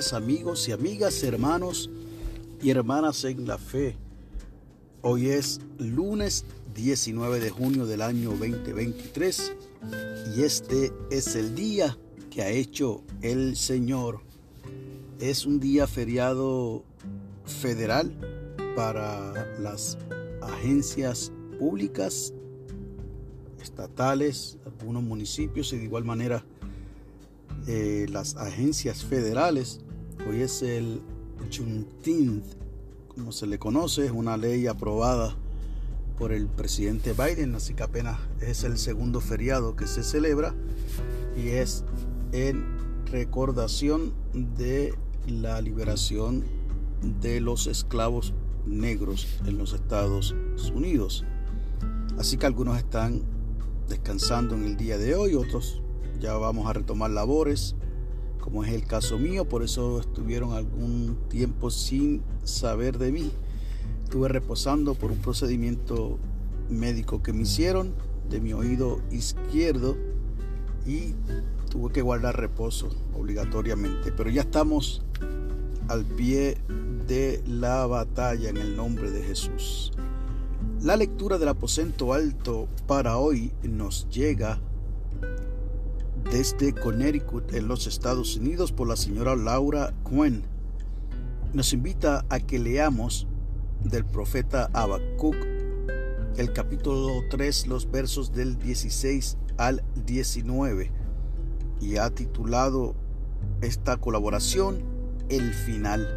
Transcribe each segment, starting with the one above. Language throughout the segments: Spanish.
amigos y amigas, hermanos y hermanas en la fe. Hoy es lunes 19 de junio del año 2023 y este es el día que ha hecho el Señor. Es un día feriado federal para las agencias públicas, estatales, algunos municipios y de igual manera eh, las agencias federales. Hoy es el Juneteenth, como se le conoce, es una ley aprobada por el presidente Biden, así que apenas es el segundo feriado que se celebra y es en recordación de la liberación de los esclavos negros en los Estados Unidos. Así que algunos están descansando en el día de hoy, otros ya vamos a retomar labores, como es el caso mío, por eso estuvieron algún tiempo sin saber de mí. Estuve reposando por un procedimiento médico que me hicieron de mi oído izquierdo y tuve que guardar reposo obligatoriamente. Pero ya estamos al pie de la batalla en el nombre de Jesús. La lectura del aposento alto para hoy nos llega desde Connecticut en los Estados Unidos por la señora Laura Quinn. Nos invita a que leamos del profeta Habacuc el capítulo 3, los versos del 16 al 19 y ha titulado esta colaboración El final.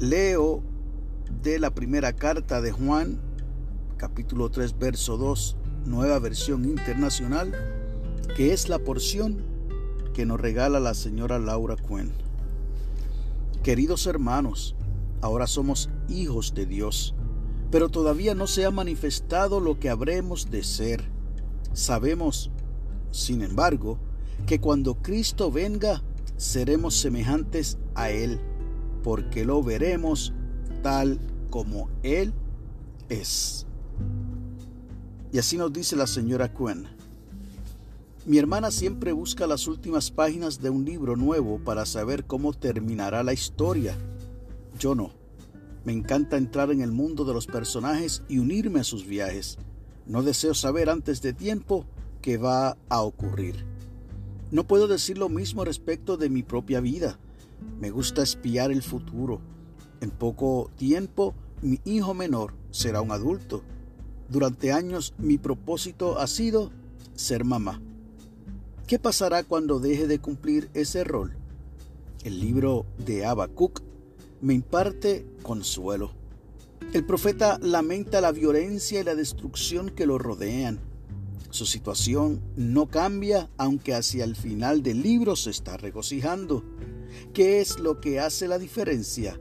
Leo de la primera carta de Juan, capítulo 3, verso 2, nueva versión internacional que es la porción que nos regala la señora Laura Cuen. Queridos hermanos, ahora somos hijos de Dios, pero todavía no se ha manifestado lo que habremos de ser. Sabemos, sin embargo, que cuando Cristo venga, seremos semejantes a Él, porque lo veremos tal como Él es. Y así nos dice la señora Cuen. Mi hermana siempre busca las últimas páginas de un libro nuevo para saber cómo terminará la historia. Yo no. Me encanta entrar en el mundo de los personajes y unirme a sus viajes. No deseo saber antes de tiempo qué va a ocurrir. No puedo decir lo mismo respecto de mi propia vida. Me gusta espiar el futuro. En poco tiempo, mi hijo menor será un adulto. Durante años mi propósito ha sido ser mamá. ¿Qué pasará cuando deje de cumplir ese rol? El libro de Habacuc me imparte consuelo. El profeta lamenta la violencia y la destrucción que lo rodean. Su situación no cambia aunque hacia el final del libro se está regocijando. ¿Qué es lo que hace la diferencia?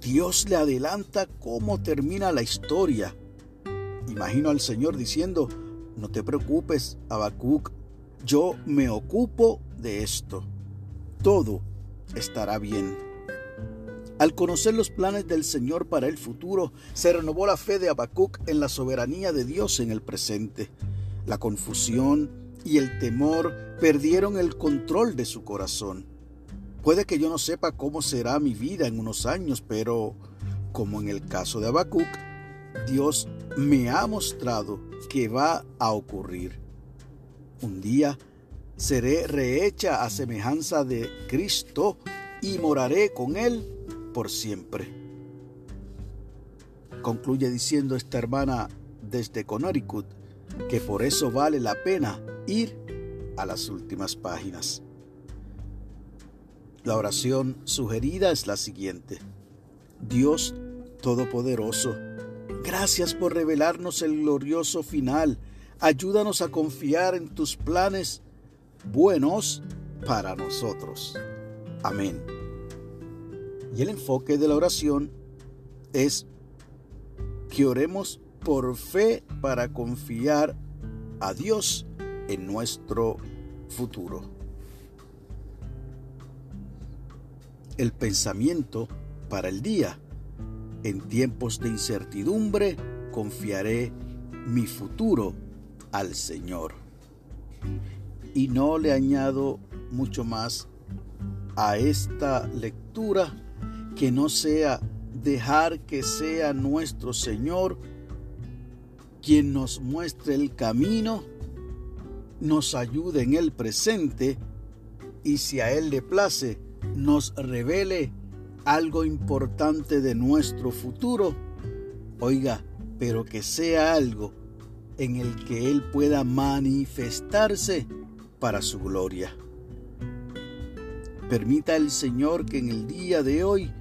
Dios le adelanta cómo termina la historia. Imagino al Señor diciendo, no te preocupes, Habacuc, yo me ocupo de esto. Todo estará bien. Al conocer los planes del Señor para el futuro, se renovó la fe de Habacuc en la soberanía de Dios en el presente. La confusión y el temor perdieron el control de su corazón. Puede que yo no sepa cómo será mi vida en unos años, pero como en el caso de Habacuc, Dios me ha mostrado que va a ocurrir. Un día seré rehecha a semejanza de Cristo y moraré con Él por siempre. Concluye diciendo esta hermana desde Connecticut que por eso vale la pena ir a las últimas páginas. La oración sugerida es la siguiente. Dios Todopoderoso, gracias por revelarnos el glorioso final Ayúdanos a confiar en tus planes buenos para nosotros. Amén. Y el enfoque de la oración es que oremos por fe para confiar a Dios en nuestro futuro. El pensamiento para el día. En tiempos de incertidumbre confiaré mi futuro al Señor. Y no le añado mucho más a esta lectura que no sea dejar que sea nuestro Señor quien nos muestre el camino, nos ayude en el presente y si a Él le place, nos revele algo importante de nuestro futuro. Oiga, pero que sea algo en el que Él pueda manifestarse para su gloria. Permita el Señor que en el día de hoy,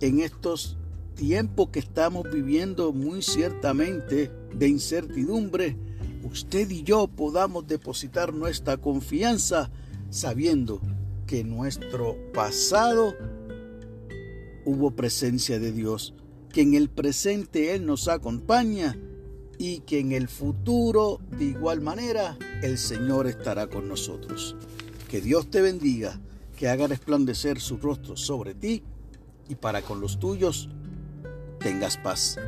en estos tiempos que estamos viviendo muy ciertamente de incertidumbre, usted y yo podamos depositar nuestra confianza sabiendo que nuestro pasado hubo presencia de Dios, que en el presente Él nos acompaña y que en el futuro de igual manera el Señor estará con nosotros. Que Dios te bendiga, que haga resplandecer su rostro sobre ti y para con los tuyos tengas paz.